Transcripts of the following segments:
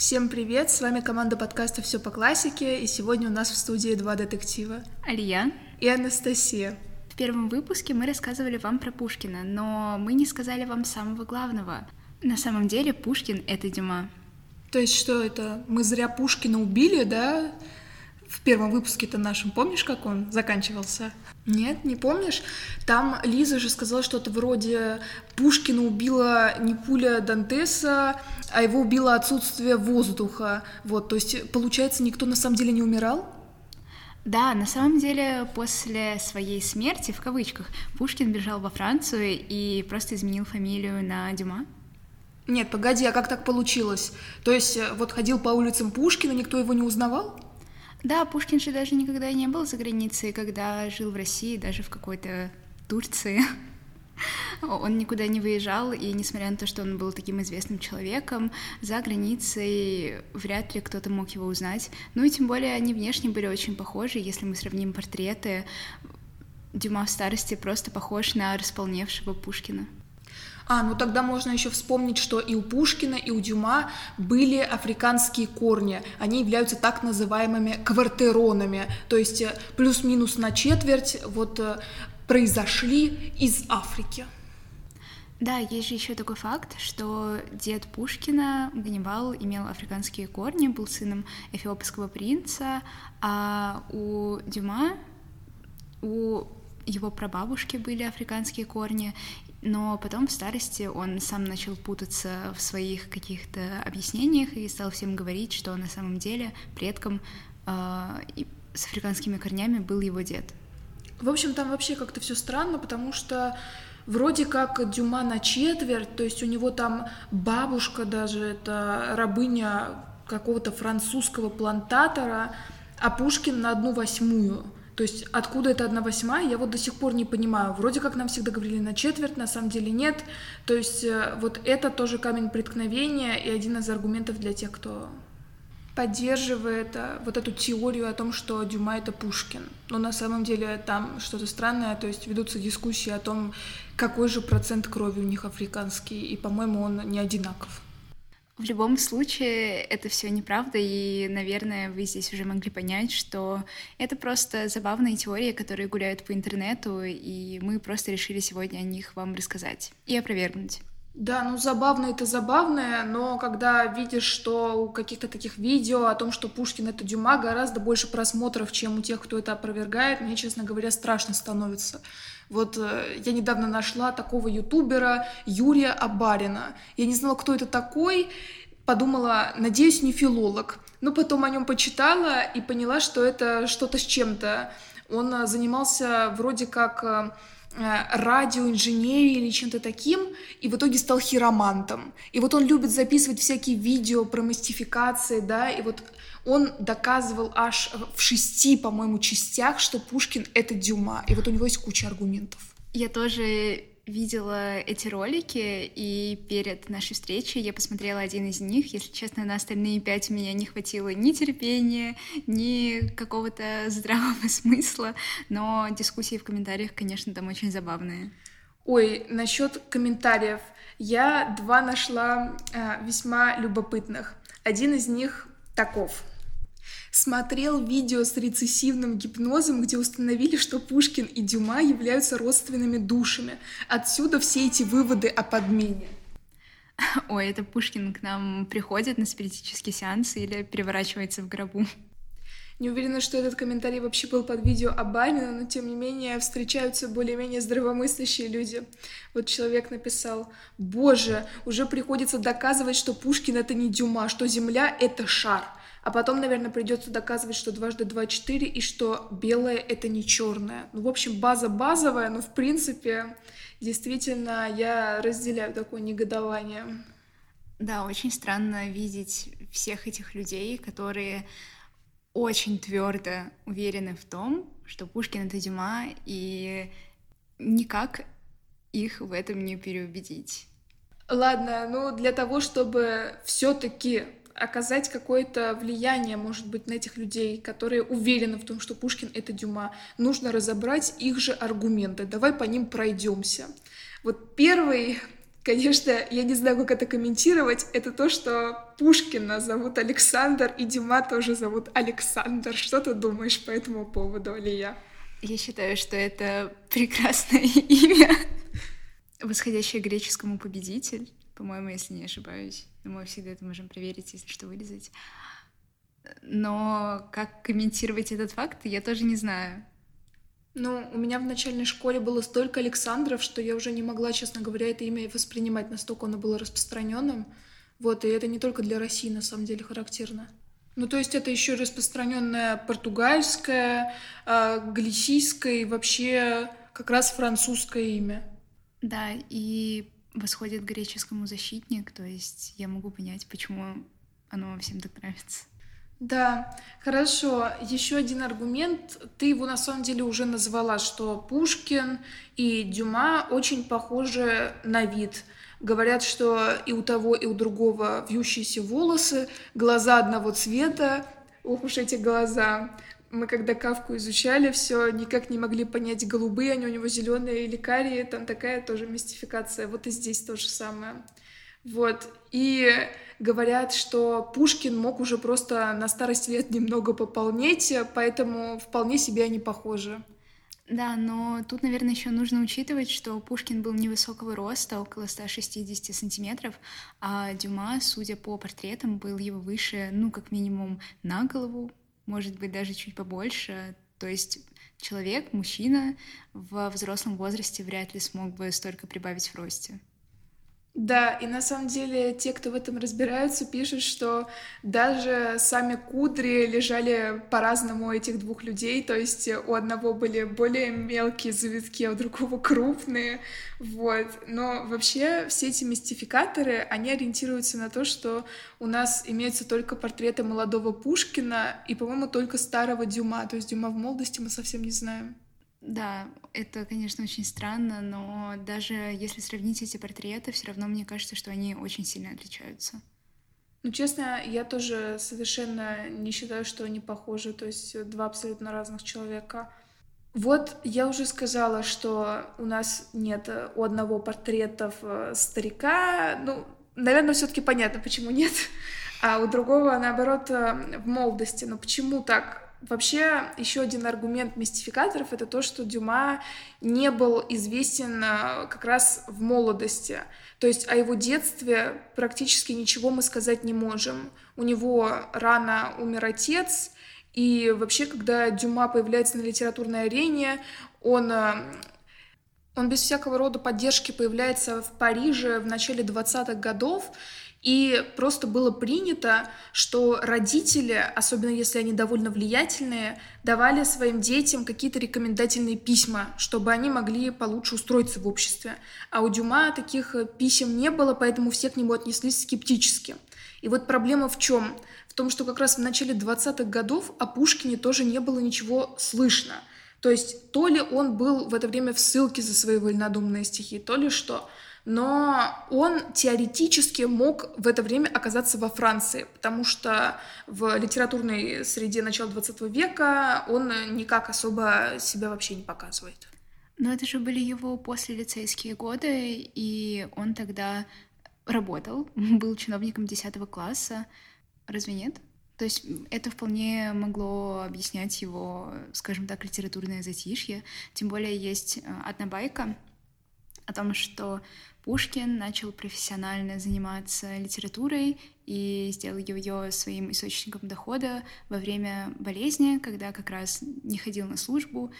Всем привет, с вами команда подкаста «Все по классике», и сегодня у нас в студии два детектива. Алия. И Анастасия. В первом выпуске мы рассказывали вам про Пушкина, но мы не сказали вам самого главного. На самом деле Пушкин — это Дюма. То есть что это? Мы зря Пушкина убили, да? В первом выпуске-то нашем, помнишь, как он заканчивался? Нет, не помнишь? Там Лиза же сказала что-то вроде Пушкина убила не пуля Дантеса, а его убило отсутствие воздуха. Вот, то есть, получается, никто на самом деле не умирал? Да, на самом деле после своей смерти, в кавычках, Пушкин бежал во Францию и просто изменил фамилию на Дюма. Нет, погоди, а как так получилось? То есть вот ходил по улицам Пушкина, никто его не узнавал? Да, Пушкин же даже никогда не был за границей, когда жил в России, даже в какой-то Турции. Он никуда не выезжал, и несмотря на то, что он был таким известным человеком, за границей вряд ли кто-то мог его узнать. Ну и тем более они внешне были очень похожи, если мы сравним портреты. Дюма в старости просто похож на располневшего Пушкина. А, ну тогда можно еще вспомнить, что и у Пушкина, и у Дюма были африканские корни. Они являются так называемыми квартеронами, то есть э, плюс-минус на четверть вот э, произошли из Африки. Да, есть же еще такой факт, что дед Пушкина, Ганнибал, имел африканские корни, был сыном эфиопского принца, а у Дюма, у его прабабушки были африканские корни, но потом в старости он сам начал путаться в своих каких-то объяснениях и стал всем говорить, что на самом деле предком э, с африканскими корнями был его дед. В общем, там вообще как-то все странно, потому что вроде как Дюма на четверть, то есть у него там бабушка даже, это рабыня какого-то французского плантатора, а Пушкин на одну восьмую. То есть откуда это одна восьмая, я вот до сих пор не понимаю. Вроде как нам всегда говорили на четверть, на самом деле нет. То есть э, вот это тоже камень преткновения и один из аргументов для тех, кто поддерживает э, вот эту теорию о том, что Дюма это Пушкин. Но на самом деле там что-то странное, то есть ведутся дискуссии о том, какой же процент крови у них африканский, и, по-моему, он не одинаков. В любом случае, это все неправда, и, наверное, вы здесь уже могли понять, что это просто забавные теории, которые гуляют по интернету, и мы просто решили сегодня о них вам рассказать и опровергнуть. Да, ну забавно это забавное, но когда видишь, что у каких-то таких видео о том, что Пушкин это Дюма, гораздо больше просмотров, чем у тех, кто это опровергает, мне, честно говоря, страшно становится. Вот э, я недавно нашла такого ютубера Юрия Абарина. Я не знала, кто это такой, подумала, надеюсь, не филолог. Но потом о нем почитала и поняла, что это что-то с чем-то. Он э, занимался вроде как э, радиоинженерии или чем-то таким, и в итоге стал хиромантом. И вот он любит записывать всякие видео про мистификации, да, и вот он доказывал аж в шести, по-моему, частях, что Пушкин — это Дюма, и вот у него есть куча аргументов. Я тоже видела эти ролики, и перед нашей встречей я посмотрела один из них. Если честно, на остальные пять у меня не хватило ни терпения, ни какого-то здравого смысла, но дискуссии в комментариях, конечно, там очень забавные. Ой, насчет комментариев. Я два нашла э, весьма любопытных. Один из них таков смотрел видео с рецессивным гипнозом, где установили, что Пушкин и Дюма являются родственными душами. Отсюда все эти выводы о подмене. Ой, это Пушкин к нам приходит на спиритический сеанс или переворачивается в гробу. Не уверена, что этот комментарий вообще был под видео Абанина, но тем не менее встречаются более-менее здравомыслящие люди. Вот человек написал, «Боже, уже приходится доказывать, что Пушкин — это не Дюма, что Земля — это шар». А потом, наверное, придется доказывать, что дважды два четыре и что белое это не черное. Ну, в общем, база базовая, но в принципе, действительно, я разделяю такое негодование. Да, очень странно видеть всех этих людей, которые очень твердо уверены в том, что Пушкин это Дюма, и никак их в этом не переубедить. Ладно, ну для того, чтобы все-таки оказать какое-то влияние, может быть, на этих людей, которые уверены в том, что Пушкин — это Дюма. Нужно разобрать их же аргументы. Давай по ним пройдемся. Вот первый Конечно, я не знаю, как это комментировать. Это то, что Пушкина зовут Александр, и Дима тоже зовут Александр. Что ты думаешь по этому поводу, Алия? Я считаю, что это прекрасное имя, восходящее греческому победитель, по-моему, если не ошибаюсь. Мы всегда это можем проверить, если что, вырезать. Но как комментировать этот факт, я тоже не знаю. Ну, у меня в начальной школе было столько Александров, что я уже не могла, честно говоря, это имя воспринимать, настолько оно было распространенным. Вот, и это не только для России, на самом деле, характерно. Ну, то есть это еще распространенное португальское, э, галисийское и вообще как раз французское имя. Да, и восходит к греческому защитник, то есть я могу понять, почему оно всем так нравится. Да, хорошо. Еще один аргумент. Ты его на самом деле уже назвала, что Пушкин и Дюма очень похожи на вид. Говорят, что и у того, и у другого вьющиеся волосы, глаза одного цвета. Ох уж эти глаза. Мы когда Кавку изучали, все никак не могли понять, голубые они у него зеленые или карие. Там такая тоже мистификация. Вот и здесь то же самое. Вот. И говорят, что Пушкин мог уже просто на старость лет немного пополнеть, поэтому вполне себе они похожи. Да, но тут, наверное, еще нужно учитывать, что Пушкин был невысокого роста, около 160 сантиметров, а Дюма, судя по портретам, был его выше, ну, как минимум, на голову, может быть, даже чуть побольше. То есть человек, мужчина в взрослом возрасте вряд ли смог бы столько прибавить в росте. Да, и на самом деле те, кто в этом разбираются, пишут, что даже сами кудри лежали по-разному у этих двух людей, то есть у одного были более мелкие завитки, а у другого крупные, вот. Но вообще все эти мистификаторы, они ориентируются на то, что у нас имеются только портреты молодого Пушкина и, по-моему, только старого Дюма, то есть Дюма в молодости мы совсем не знаем. Да, это, конечно, очень странно, но даже если сравнить эти портреты, все равно мне кажется, что они очень сильно отличаются. Ну, честно, я тоже совершенно не считаю, что они похожи, то есть два абсолютно разных человека. Вот я уже сказала, что у нас нет у одного портретов э, старика, ну, наверное, все-таки понятно, почему нет, а у другого, наоборот, э, в молодости. Но почему так? Вообще, еще один аргумент мистификаторов — это то, что Дюма не был известен э, как раз в молодости. То есть о его детстве практически ничего мы сказать не можем. У него рано умер отец, и вообще, когда Дюма появляется на литературной арене, он э, он без всякого рода поддержки появляется в Париже в начале 20-х годов, и просто было принято, что родители, особенно если они довольно влиятельные, давали своим детям какие-то рекомендательные письма, чтобы они могли получше устроиться в обществе. А у Дюма таких э, писем не было, поэтому все к нему отнеслись скептически. И вот проблема в чем? В том, что как раз в начале 20-х годов о Пушкине тоже не было ничего слышно. То есть то ли он был в это время в ссылке за свои вольнодумные стихи, то ли что – но он теоретически мог в это время оказаться во Франции, потому что в литературной среде начала 20 века он никак особо себя вообще не показывает. Но это же были его послелицейские годы, и он тогда работал, был чиновником 10 класса. Разве нет? То есть это вполне могло объяснять его, скажем так, литературное затишье. Тем более есть э, одна байка о том, что Пушкин начал профессионально заниматься литературой и сделал ее своим источником дохода во время болезни, когда как раз не ходил на службу,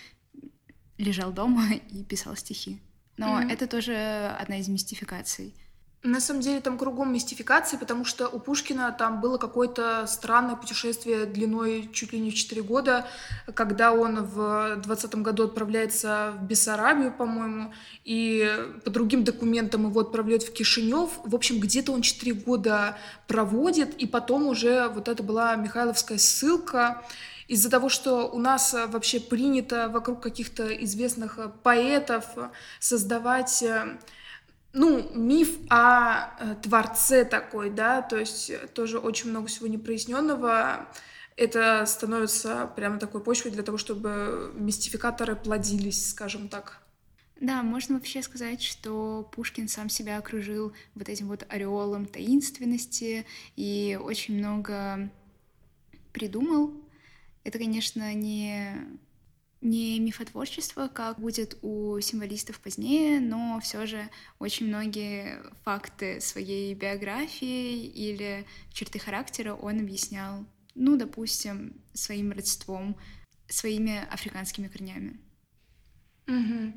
лежал дома и писал стихи. Но mm-hmm. это тоже одна из мистификаций. На самом деле там кругом мистификации, потому что у Пушкина там было какое-то странное путешествие длиной чуть ли не в 4 года, когда он в 20 году отправляется в Бессарабию, по-моему, и по другим документам его отправляют в Кишинев. В общем, где-то он 4 года проводит, и потом уже вот это была Михайловская ссылка. Из-за того, что у нас вообще принято вокруг каких-то известных поэтов создавать ну, миф о э, творце такой, да, то есть э, тоже очень много всего непроясненного. Это становится прямо такой почвой для того, чтобы мистификаторы плодились, скажем так. Да, можно вообще сказать, что Пушкин сам себя окружил вот этим вот ореолом таинственности и очень много придумал. Это, конечно, не не мифотворчество, как будет у символистов позднее, но все же очень многие факты своей биографии или черты характера он объяснял, ну, допустим, своим родством, своими африканскими корнями. Угу.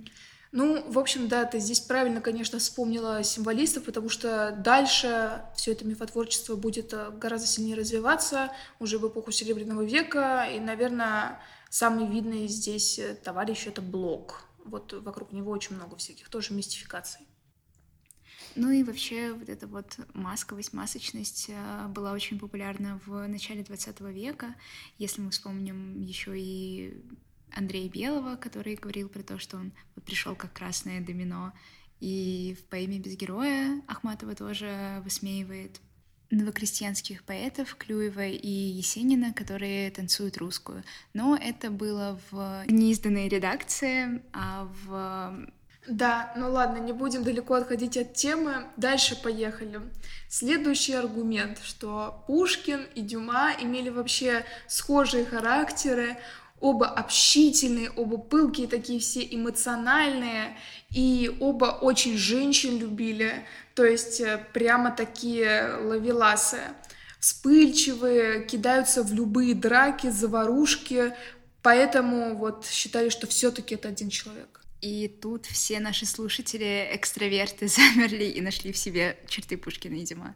Ну, в общем, да, ты здесь правильно, конечно, вспомнила символистов, потому что дальше все это мифотворчество будет э, гораздо сильнее развиваться уже в эпоху Серебряного века, и, наверное, Самый видный здесь э, товарищ — это Блок. Вот вокруг него очень много всяких тоже мистификаций. Ну и вообще вот эта вот масковость, масочность э, была очень популярна в начале 20 века. Если мы вспомним еще и Андрея Белого, который говорил про то, что он вот пришел как красное домино, и в поэме «Без героя» Ахматова тоже высмеивает новокрестьянских поэтов Клюева и Есенина, которые танцуют русскую. Но это было в неизданной редакции, а в... Да, ну ладно, не будем далеко отходить от темы. Дальше поехали. Следующий аргумент, что Пушкин и Дюма имели вообще схожие характеры, оба общительные, оба пылкие, такие все эмоциональные, и оба очень женщин любили, то есть э, прямо такие лавеласы, вспыльчивые, кидаются в любые драки, заварушки, поэтому вот считали, что все-таки это один человек. И тут все наши слушатели, экстраверты, замерли и нашли в себе черты Пушкина и Дима.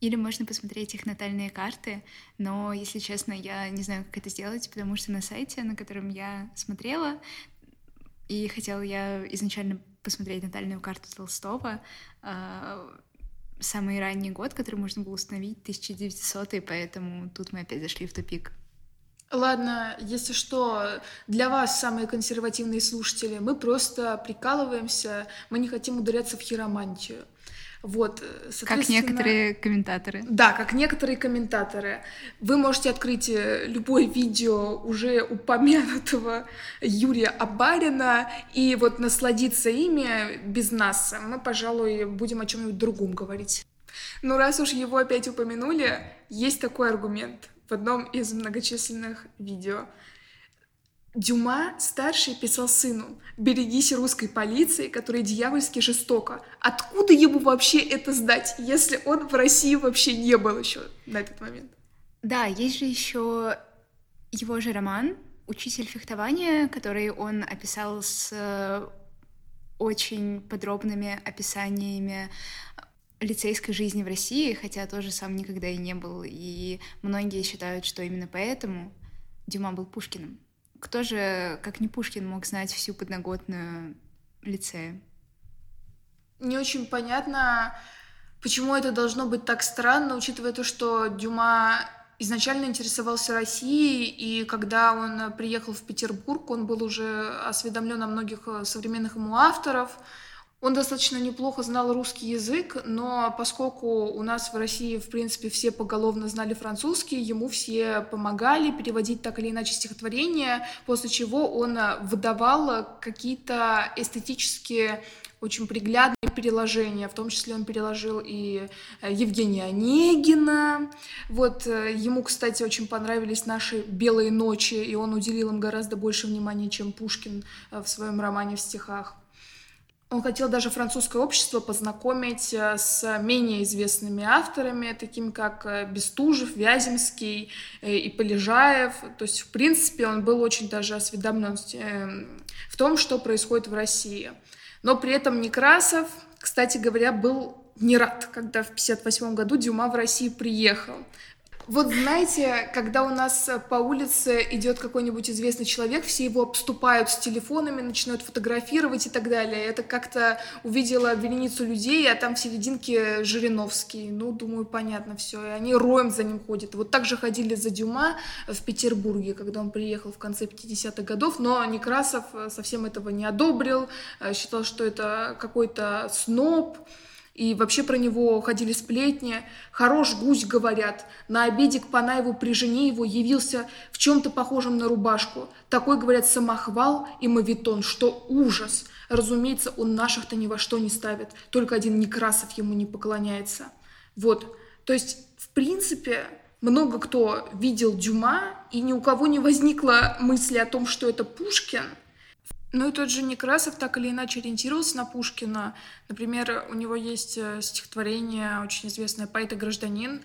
Или можно посмотреть их натальные карты, но, если честно, я не знаю, как это сделать, потому что на сайте, на котором я смотрела, и хотела я изначально посмотреть натальную карту Толстого, а, самый ранний год, который можно было установить, 1900 поэтому тут мы опять зашли в тупик. Ладно, если что, для вас, самые консервативные слушатели, мы просто прикалываемся, мы не хотим ударяться в хиромантию. Вот, Как некоторые комментаторы. Да, как некоторые комментаторы. Вы можете открыть э, любое видео уже упомянутого Юрия Абарина и вот насладиться ими без нас. Мы, пожалуй, будем о чем-нибудь другом говорить. Ну, раз уж его опять упомянули, есть такой аргумент в одном из многочисленных видео – Дюма старший писал сыну «Берегись русской полиции, которая дьявольски жестока». Откуда ему вообще это сдать, если он в России вообще не был еще на этот момент? Да, есть же еще его же роман «Учитель фехтования», который он описал с э, очень подробными описаниями лицейской жизни в России, хотя тоже сам никогда и не был. И многие считают, что именно поэтому Дюма был Пушкиным. Кто же, как не Пушкин, мог знать всю подноготную лицея? Не очень понятно, почему это должно быть так странно, учитывая то, что Дюма изначально интересовался Россией, и когда он приехал в Петербург, он был уже осведомлен о многих современных ему авторов, он достаточно неплохо знал русский язык, но поскольку у нас в России, в принципе, все поголовно знали французский, ему все помогали переводить так или иначе стихотворения, после чего он выдавал какие-то эстетические очень приглядные переложения, в том числе он переложил и э, Евгения Онегина. Вот э, ему, кстати, очень понравились наши «Белые ночи», и он уделил им гораздо больше внимания, чем Пушкин э, в своем романе в стихах. Он хотел даже французское общество познакомить э, с менее известными авторами, такими как э, Бестужев, Вяземский э, и Полежаев. То есть, в принципе, он был очень даже осведомлен в том, что происходит в России. Но при этом Некрасов, кстати говоря, был не рад, когда в 1958 году Дюма в Россию приехал. Вот знаете, когда у нас по улице идет какой-нибудь известный человек, все его обступают с телефонами, начинают фотографировать и так далее. Это как-то увидела вереницу людей, а там в серединке Жириновский. Ну, думаю, понятно все. И они роем за ним ходят. Вот так же ходили за Дюма в Петербурге, когда он приехал в конце 50-х годов, но Некрасов совсем этого не одобрил, считал, что это какой-то сноб, И вообще про него ходили сплетни. Хорош гусь, говорят. На обеде к Панаеву при жене его явился в чем-то похожем на рубашку. Такой, говорят, самохвал и мавитон, что ужас. Разумеется, он наших-то ни во что не ставит. Только один Некрасов ему не поклоняется. Вот. То есть, в принципе, много кто видел Дюма, и ни у кого не возникло мысли о том, что это Пушкин – ну и тот же Некрасов так или иначе ориентировался на Пушкина. Например, у него есть э, стихотворение, очень известное «Поэт и гражданин»,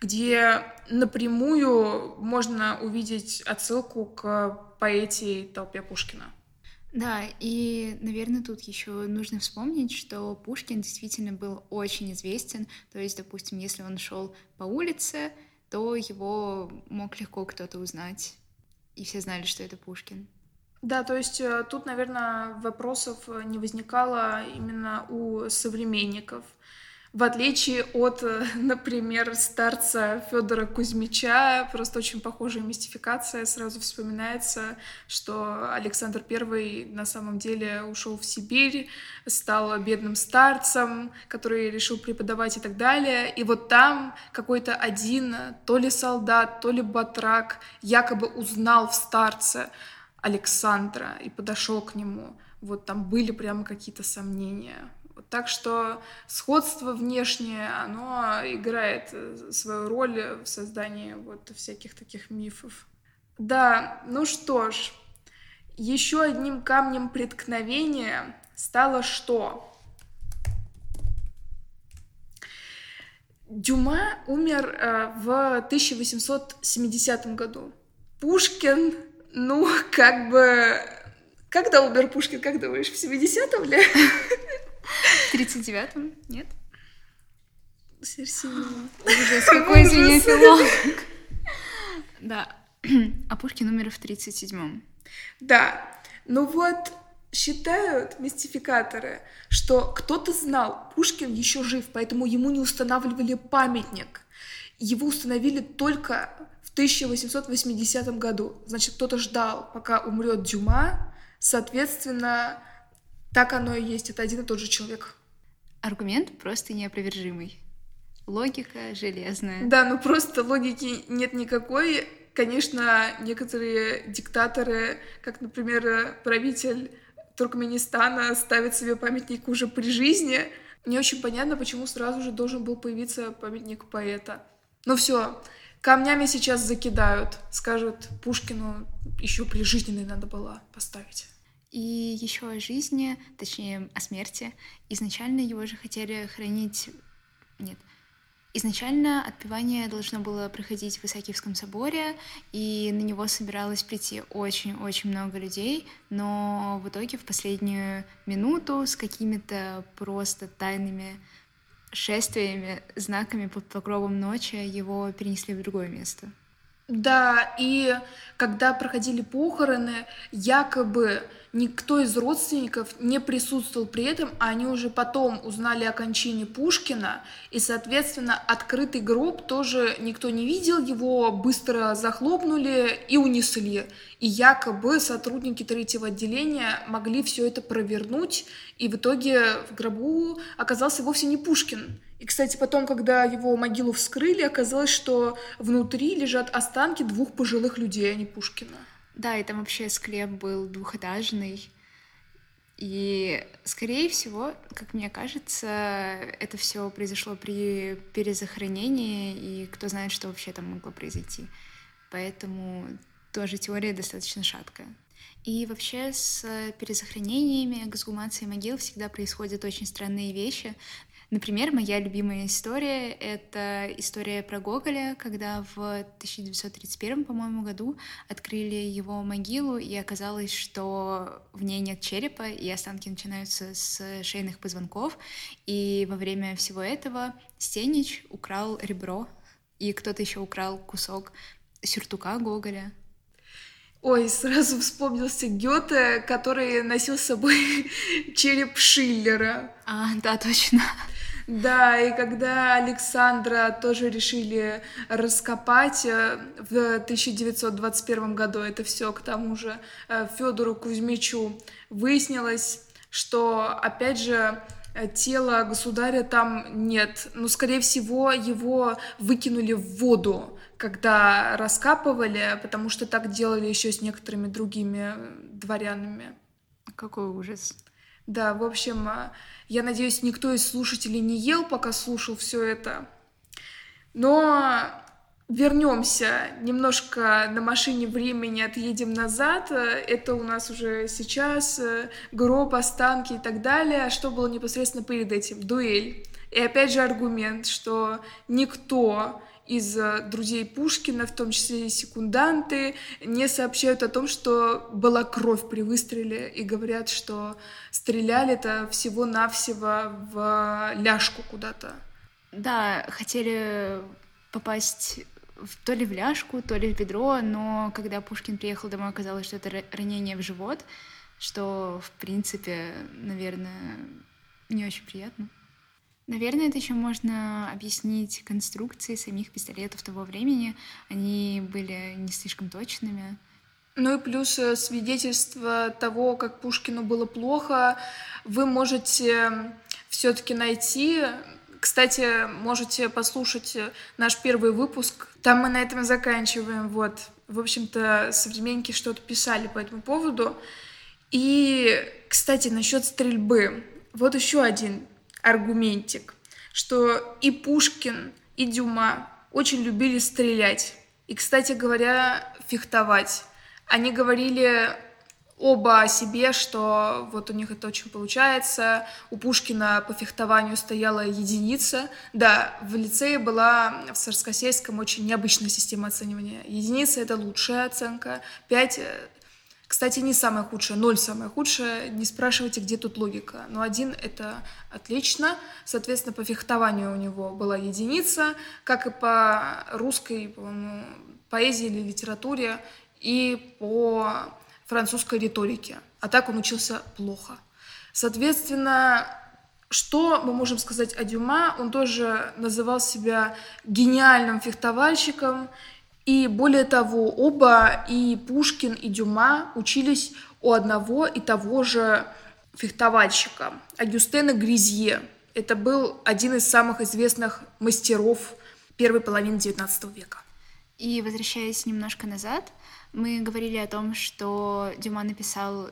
где напрямую можно увидеть отсылку к поэте толпе Пушкина. Да, и, наверное, тут еще нужно вспомнить, что Пушкин действительно был очень известен. То есть, допустим, если он шел по улице, то его мог легко кто-то узнать, и все знали, что это Пушкин. Да, то есть э, тут, наверное, вопросов э, не возникало именно у современников. В отличие от, э, например, старца Федора Кузьмича, просто очень похожая мистификация. Сразу вспоминается, что Александр I на самом деле ушел в Сибирь, стал бедным старцем, который решил преподавать и так далее. И вот там какой-то один, то ли солдат, то ли батрак, якобы узнал в старце Александра и подошел к нему. Вот там были прямо какие-то сомнения. Вот так что сходство внешнее, оно играет э, свою роль в создании вот всяких таких мифов. Да, ну что ж, еще одним камнем преткновения стало что? Дюма умер э, в 1870 году. Пушкин ну, как бы... Когда умер Пушкин, как думаешь, в 70-м ли? В 39-м? Нет? Серсиева. Ужас, какой из меня филолог. Да. А Пушкин умер в 37-м. Да. Ну вот, считают мистификаторы, что кто-то знал, Пушкин еще жив, поэтому ему не устанавливали памятник. Его установили только 1880 году. Значит, кто-то ждал, пока умрет Дюма. Соответственно, так оно и есть. Это один и тот же человек. Аргумент просто неопровержимый. Логика железная. Да, ну просто логики нет никакой. Конечно, некоторые диктаторы, как, например, правитель Туркменистана, ставят себе памятник уже при жизни. Не очень понятно, почему сразу же должен был появиться памятник поэта. Ну все, Камнями сейчас закидают, скажут Пушкину еще при жизненной надо было поставить. И еще о жизни, точнее о смерти. Изначально его же хотели хранить... Нет. Изначально отпевание должно было проходить в Исаакиевском соборе, и на него собиралось прийти очень-очень много людей, но в итоге в последнюю минуту с какими-то просто тайными шествиями, знаками под покровом ночи его перенесли в другое место. Да, и когда проходили похороны, якобы никто из родственников не присутствовал при этом, а они уже потом узнали о кончине Пушкина, и, соответственно, открытый гроб тоже никто не видел, его быстро захлопнули и унесли. И якобы сотрудники третьего отделения могли все это провернуть, и в итоге в гробу оказался вовсе не Пушкин. И, кстати, потом, когда его могилу вскрыли, оказалось, что внутри лежат останки двух пожилых людей, а не Пушкина. Да, и там вообще склеп был двухэтажный. И, скорее всего, как мне кажется, это все произошло при перезахоронении, и кто знает, что вообще там могло произойти. Поэтому тоже теория достаточно шаткая. И вообще с перезахоронениями, эксгумацией могил всегда происходят очень странные вещи. Например, моя любимая история — это история про Гоголя, когда в 1931, по-моему, году открыли его могилу, и оказалось, что в ней нет черепа, и останки начинаются с шейных позвонков. И во время всего этого Стенич украл ребро, и кто-то еще украл кусок сюртука Гоголя. Ой, сразу вспомнился Гёте, который носил с собой череп Шиллера. А, да, точно. Да, и когда Александра тоже решили раскопать э, в 1921 году, это все к тому же э, Федору Кузьмичу, выяснилось, что, опять же, э, тела государя там нет. Но, скорее всего, его выкинули в воду, когда раскапывали, потому что так делали еще с некоторыми другими дворянами. Какой ужас. Да, в общем, э, я надеюсь, никто из слушателей не ел, пока слушал все это. Но вернемся немножко на машине времени, отъедем назад. Это у нас уже сейчас э, гроб, останки и так далее. А что было непосредственно перед этим? Дуэль. И опять же аргумент, что никто из друзей Пушкина, в том числе и секунданты, не сообщают о том, что была кровь при выстреле, и говорят, что стреляли это всего-навсего в ляжку куда-то. Да, хотели попасть в, то ли в ляжку, то ли в бедро, но когда Пушкин приехал домой, оказалось, что это ранение в живот, что, в принципе, наверное, не очень приятно. Наверное, это еще можно объяснить конструкцией самих пистолетов того времени. Они были не слишком точными. Ну и плюс э, свидетельство того, как Пушкину было плохо, вы можете все-таки найти кстати, можете послушать э, наш первый выпуск. Там мы на этом заканчиваем. Вот. В общем-то, современники что-то писали по этому поводу. И, кстати, насчет стрельбы. Вот еще один аргументик, что и Пушкин, и Дюма очень любили стрелять. И, кстати говоря, фехтовать. Они говорили оба о себе, что вот у них это очень получается. У Пушкина по фехтованию стояла единица. Да, в лицее была в Царскосельском очень необычная система оценивания. Единица — это лучшая оценка. Пять кстати, не самая худшая, ноль самая худшая. Не спрашивайте, где тут логика. Но один — это отлично. Соответственно, по фехтованию у него была единица, как и по русской, по поэзии или литературе, и по французской риторике. А так он учился плохо. Соответственно, что мы можем сказать о Дюма? Он тоже называл себя гениальным фехтовальщиком. И более того, оба, и Пушкин, и Дюма, учились у одного и того же фехтовальщика, Агюстена Гризье. Это был один из самых известных мастеров первой половины XIX века. И возвращаясь немножко назад, мы говорили о том, что Дюма написал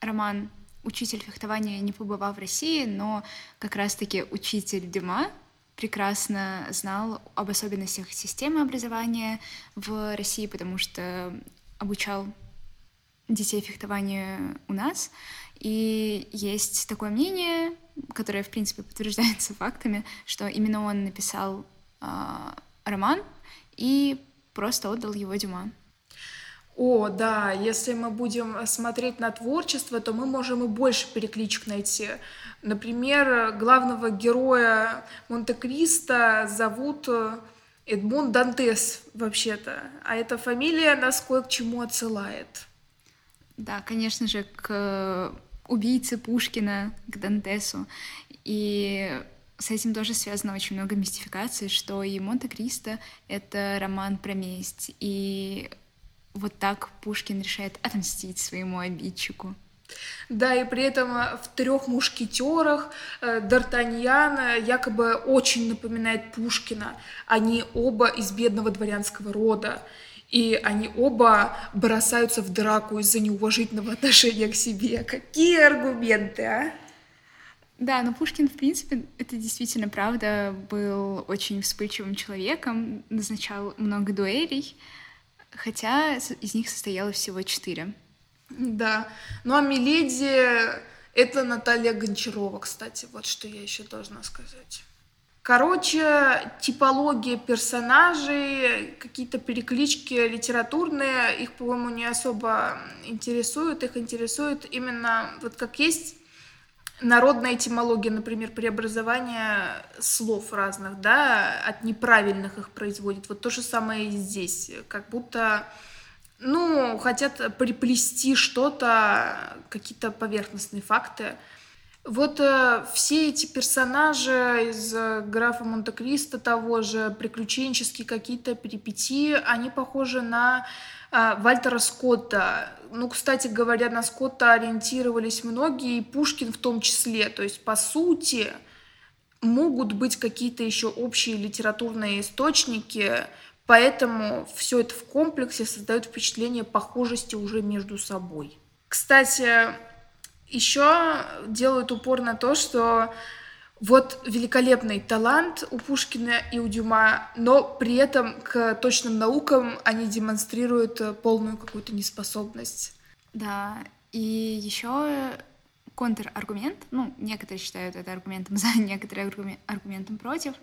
роман «Учитель фехтования, не побывав в России», но как раз-таки учитель Дюма прекрасно знал об особенностях системы образования в России, потому что обучал детей фехтованию у нас. И есть такое мнение, которое, в принципе, подтверждается фактами, что именно он написал э, роман и просто отдал его Дюма. О, да, если мы будем смотреть на творчество, то мы можем и больше перекличек найти. Например, главного героя Монте-Кристо зовут э, Эдмон Дантес вообще-то, а эта фамилия нас кое к чему отсылает. Да, конечно же, к убийце Пушкина, к Дантесу. И с этим тоже связано очень много мистификации, что и Монте-Кристо — это роман про месть, и вот так Пушкин решает отомстить своему обидчику. Да, и при этом в трех мушкетерах э, Д'Артаньян якобы очень напоминает Пушкина. Они оба из бедного дворянского рода. И они оба бросаются в драку из-за неуважительного отношения к себе. Какие аргументы, а? Да, но Пушкин, в принципе, это действительно правда, был очень вспыльчивым человеком, назначал много дуэлей, хотя из них состояло всего четыре. Да. Ну а Миледи — это Наталья Гончарова, кстати, вот что я еще должна сказать. Короче, типология персонажей, какие-то переклички литературные, их, по-моему, не особо интересуют. Их интересует именно вот как есть народная этимология, например, преобразование слов разных, да, от неправильных их производит. Вот то же самое и здесь. Как будто, ну, хотят приплести что-то, какие-то поверхностные факты. Вот э, все эти персонажи из э, графа Монте-Кристо того же, приключенческие какие-то перипетии, они похожи на э, Вальтера Скотта. Ну, кстати говоря, на Скотта ориентировались многие, и Пушкин в том числе. То есть, по сути, могут быть какие-то еще общие литературные источники, поэтому все это в комплексе создает впечатление похожести уже между собой. Кстати, еще делают упор на то, что вот великолепный талант у Пушкина и у Дюма, но при этом к точным наукам они демонстрируют полную какую-то неспособность. Да, и еще контраргумент, ну, некоторые считают это аргументом за, некоторые аргументом против.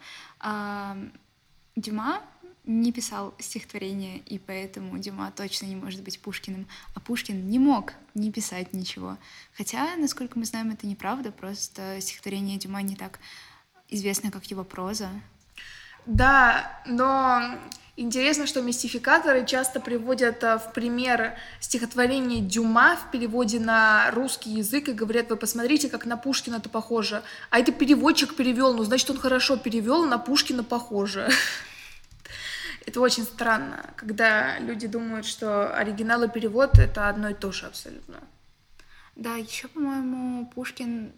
Дюма не писал стихотворения, и поэтому Дюма точно не может быть Пушкиным, а Пушкин не мог не писать ничего. Хотя, насколько мы знаем, это неправда, просто стихотворение Дюма не так известно, как его проза. Да, но интересно, что мистификаторы часто приводят э, в пример стихотворение Дюма в переводе на русский язык и говорят, вы посмотрите, как на Пушкина это похоже. А это переводчик перевел, ну, значит, он хорошо перевел, на Пушкина похоже. Это очень странно, когда люди думают, что оригинал и перевод — это одно и то же абсолютно. Да, еще, по-моему, Пушкин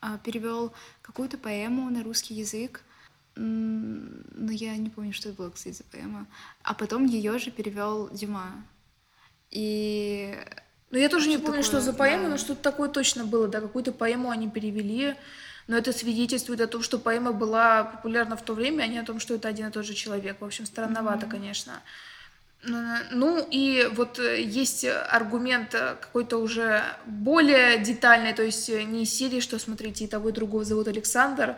а, перевел какую-то поэму на русский язык, но я не помню, что это было, кстати, за поэма. А потом ее же перевел Дюма. И ну, я тоже не помню, такое, что за поэма, да. но что-то такое точно было, да, какую-то поэму они перевели, но это свидетельствует о том, что поэма была популярна в то время, а не о том, что это один и тот же человек. В общем, странновато, mm-hmm. конечно. Ну и вот э, есть аргумент э, какой-то уже более детальный, то есть э, не из серии, что смотрите, и того и другого зовут Александр,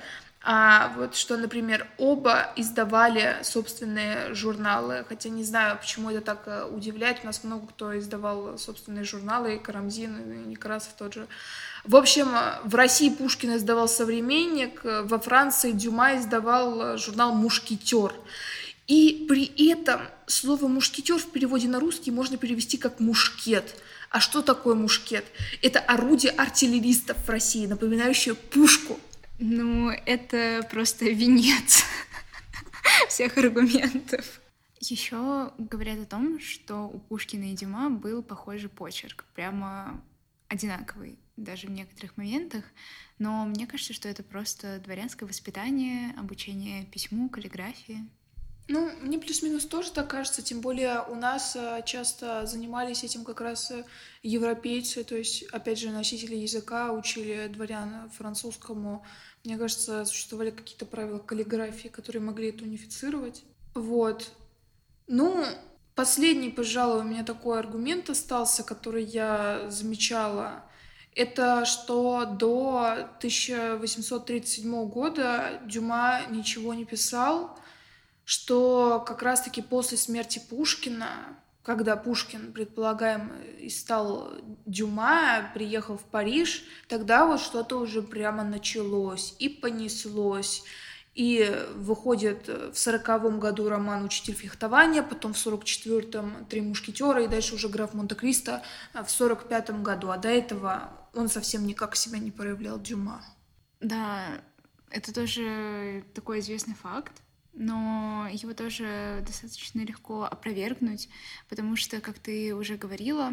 а вот что, например, оба издавали собственные журналы, хотя не знаю, почему это так удивляет, у нас много кто издавал собственные журналы, и Карамзин, и Некрасов тот же. В общем, в России Пушкин издавал «Современник», во Франции Дюма издавал журнал «Мушкетер». И при этом слово «мушкетер» в переводе на русский можно перевести как «мушкет». А что такое мушкет? Это орудие артиллеристов в России, напоминающее пушку. Ну, это просто венец всех аргументов. Еще говорят о том, что у Пушкина и Дюма был похожий почерк, прямо одинаковый даже в некоторых моментах, но мне кажется, что это просто дворянское воспитание, обучение письму, каллиграфии. Ну, мне плюс-минус тоже так кажется, тем более у нас э, часто занимались этим как раз э, европейцы, то есть, опять же, носители языка учили дворян французскому. Мне кажется, существовали какие-то правила каллиграфии, которые могли это унифицировать. Вот. Ну, последний, пожалуй, у меня такой аргумент остался, который я замечала это что до 1837 года Дюма ничего не писал, что как раз-таки после смерти Пушкина, когда Пушкин, предполагаемо, и стал Дюма, приехал в Париж, тогда вот что-то уже прямо началось и понеслось. И выходит в сороковом году роман «Учитель фехтования», потом в сорок четвертом «Три мушкетера» и дальше уже «Граф Монте-Кристо» в сорок пятом году. А до этого он совсем никак себя не проявлял, Дюма. Да, это тоже такой известный факт, но его тоже достаточно легко опровергнуть, потому что, как ты уже говорила,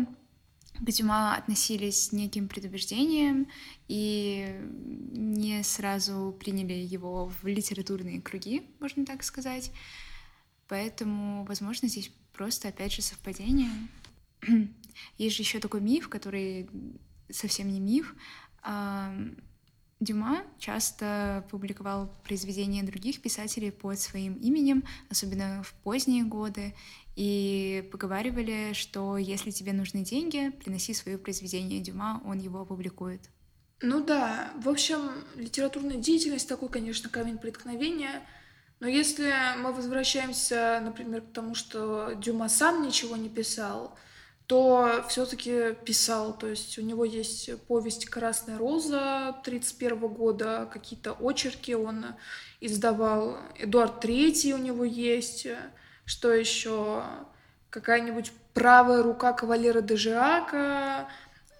к Дюма относились с неким предубеждением и не сразу приняли его в литературные круги, можно так сказать. Поэтому, возможно, здесь просто, опять же, совпадение. Есть же еще такой миф, который совсем не миф. Дюма часто публиковал произведения других писателей под своим именем, особенно в поздние годы, и поговаривали, что если тебе нужны деньги, приноси свое произведение Дюма, он его опубликует. Ну да, в общем, литературная деятельность такой, конечно, камень преткновения, но если мы возвращаемся, например, к тому, что Дюма сам ничего не писал, то все-таки писал. То есть у него есть повесть «Красная роза» 1931 года, какие-то очерки он издавал. Эдуард Третий у него есть. Что еще? Какая-нибудь правая рука кавалера Дежиака.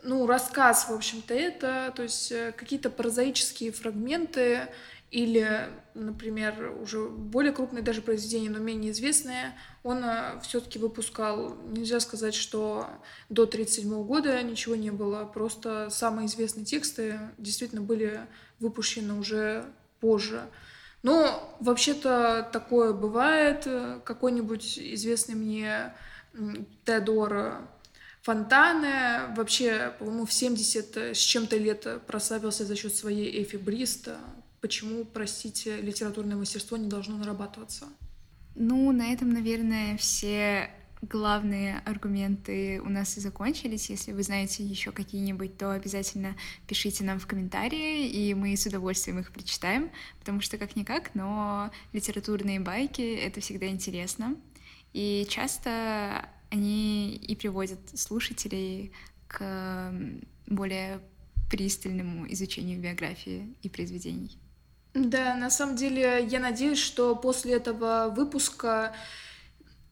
ну, рассказ, в общем-то, это, то есть э, какие-то прозаические фрагменты или, например, уже более крупные даже произведения, но менее известные, он э, все-таки выпускал. Нельзя сказать, что до 1937 года ничего не было, просто самые известные тексты действительно были выпущены уже позже. Но вообще-то такое бывает. Какой-нибудь известный мне Теодор Фонтане вообще, по-моему, в 70 с чем-то лет прославился за счет своей Эфи Бриста. Почему, простите, литературное мастерство не должно нарабатываться? Ну, на этом, наверное, все главные аргументы у нас и закончились. Если вы знаете еще какие-нибудь, то обязательно пишите нам в комментарии, и мы с удовольствием их прочитаем, потому что как-никак, но литературные байки — это всегда интересно. И часто они и приводят слушателей к более пристальному изучению биографии и произведений. Да, на самом деле я надеюсь, что после этого выпуска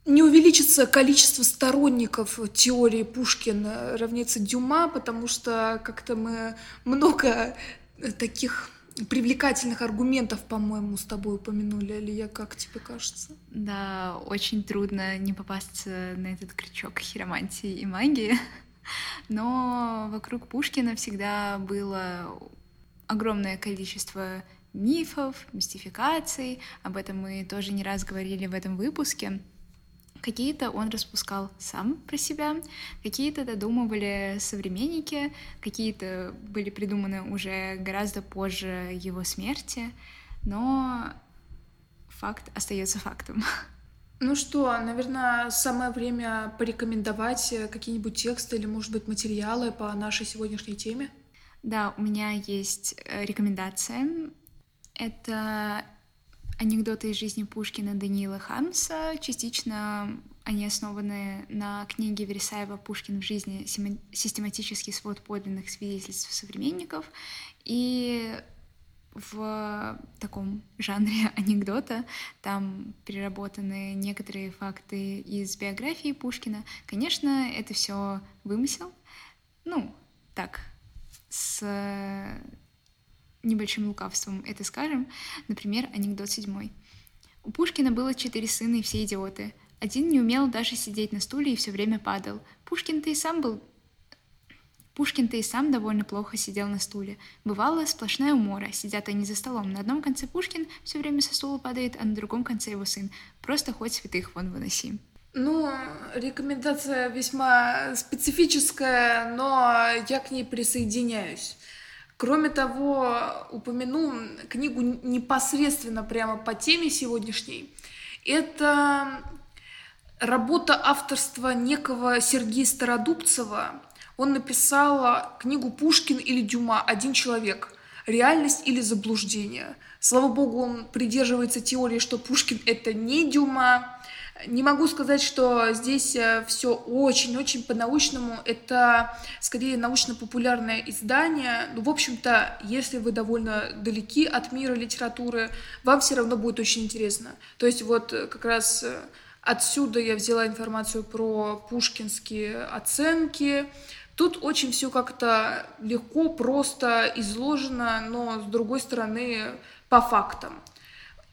не увеличится количество сторонников теории Пушкина равняется Дюма, потому что как-то мы много таких привлекательных аргументов, по-моему, с тобой упомянули, или я как тебе кажется? Да, очень трудно не попасться на этот крючок хиромантии и магии, но вокруг Пушкина всегда было огромное количество мифов, мистификаций, об этом мы тоже не раз говорили в этом выпуске. Какие-то он распускал сам про себя, какие-то додумывали современники, какие-то были придуманы уже гораздо позже его смерти, но факт остается фактом. Ну что, наверное, самое время порекомендовать какие-нибудь тексты или, может быть, материалы по нашей сегодняшней теме. Да, у меня есть э, рекомендация. Это анекдоты из жизни Пушкина Даниила Хамса. Частично они основаны на книге Вересаева «Пушкин в жизни. Систематический свод подлинных свидетельств современников». И в таком жанре анекдота там переработаны некоторые факты из биографии Пушкина. Конечно, это все вымысел. Ну, так, с небольшим лукавством это скажем. Например, анекдот седьмой. У Пушкина было четыре сына, и все идиоты. Один не умел даже сидеть на стуле и все время падал. Пушкин-то и сам был... Пушкин-то и сам довольно плохо сидел на стуле. Бывало сплошная умора. Сидят они за столом. На одном конце Пушкин все время со стула падает, а на другом конце его сын. Просто хоть святых вон выноси. Ну, рекомендация весьма специфическая, но я к ней присоединяюсь. Кроме того, упомяну книгу непосредственно прямо по теме сегодняшней. Это работа авторства некого Сергея Стародубцева. Он написал книгу «Пушкин или Дюма. Один человек. Реальность или заблуждение». Слава богу, он придерживается теории, что Пушкин — это не Дюма, не могу сказать, что здесь э, все очень-очень по-научному. Это скорее научно-популярное издание. Ну, в общем-то, если вы довольно далеки от мира литературы, вам все равно будет очень интересно. То есть вот э, как раз э, отсюда я взяла информацию про пушкинские оценки. Тут очень все как-то легко, просто изложено, но с другой стороны по фактам.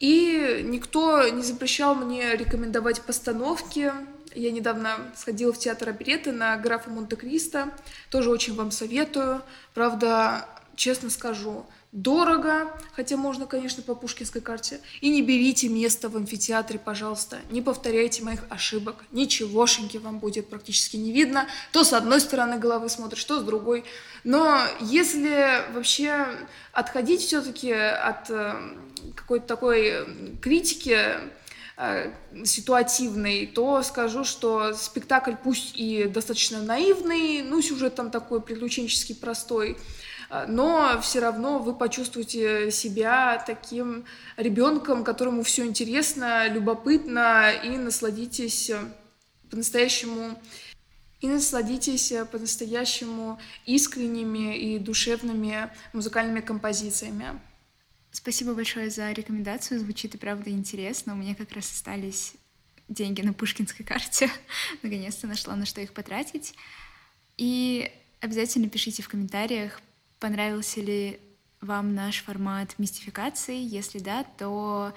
И никто не запрещал мне рекомендовать постановки. Я недавно сходила в театр опереты на графа Монте-Кристо. Тоже очень вам советую. Правда, честно скажу, дорого, хотя можно, конечно, по пушкинской карте. И не берите место в амфитеатре, пожалуйста. Не повторяйте моих ошибок. Ничегошеньки вам будет практически не видно. То с одной стороны головы смотришь, то с другой. Но если вообще отходить все-таки от э, какой-то такой критики э, ситуативной, то скажу, что спектакль пусть и достаточно наивный, ну, сюжет там такой приключенческий простой, э, но все равно вы почувствуете себя таким ребенком, которому все интересно, любопытно, и насладитесь по-настоящему и насладитесь по-настоящему искренними и душевными музыкальными композициями. Спасибо большое за рекомендацию. Звучит и правда интересно. У меня как раз остались деньги на пушкинской карте. Наконец-то нашла на что их потратить. И Обязательно пишите в комментариях, понравился ли вам наш формат мистификации. Если да, то,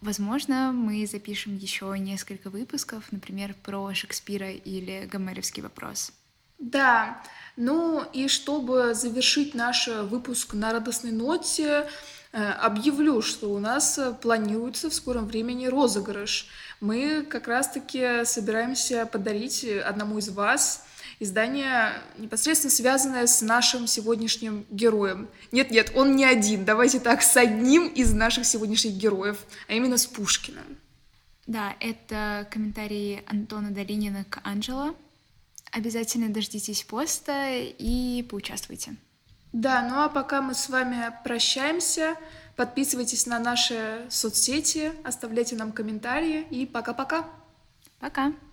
возможно, мы запишем еще несколько выпусков, например, про Шекспира или Гомеровский вопрос. Да, ну и чтобы завершить наш выпуск на радостной ноте, э, объявлю, что у нас планируется в скором времени розыгрыш. Мы как раз-таки собираемся подарить одному из вас издание, непосредственно связанное с нашим сегодняшним героем. Нет-нет, он не один, давайте так, с одним из наших сегодняшних героев, а именно с Пушкиным. Да, это комментарии Антона Долинина к Анджело. Обязательно дождитесь поста и поучаствуйте. Да, ну а пока мы с вами прощаемся, подписывайтесь на наши соцсети, оставляйте нам комментарии и пока-пока. Пока. -пока. пока.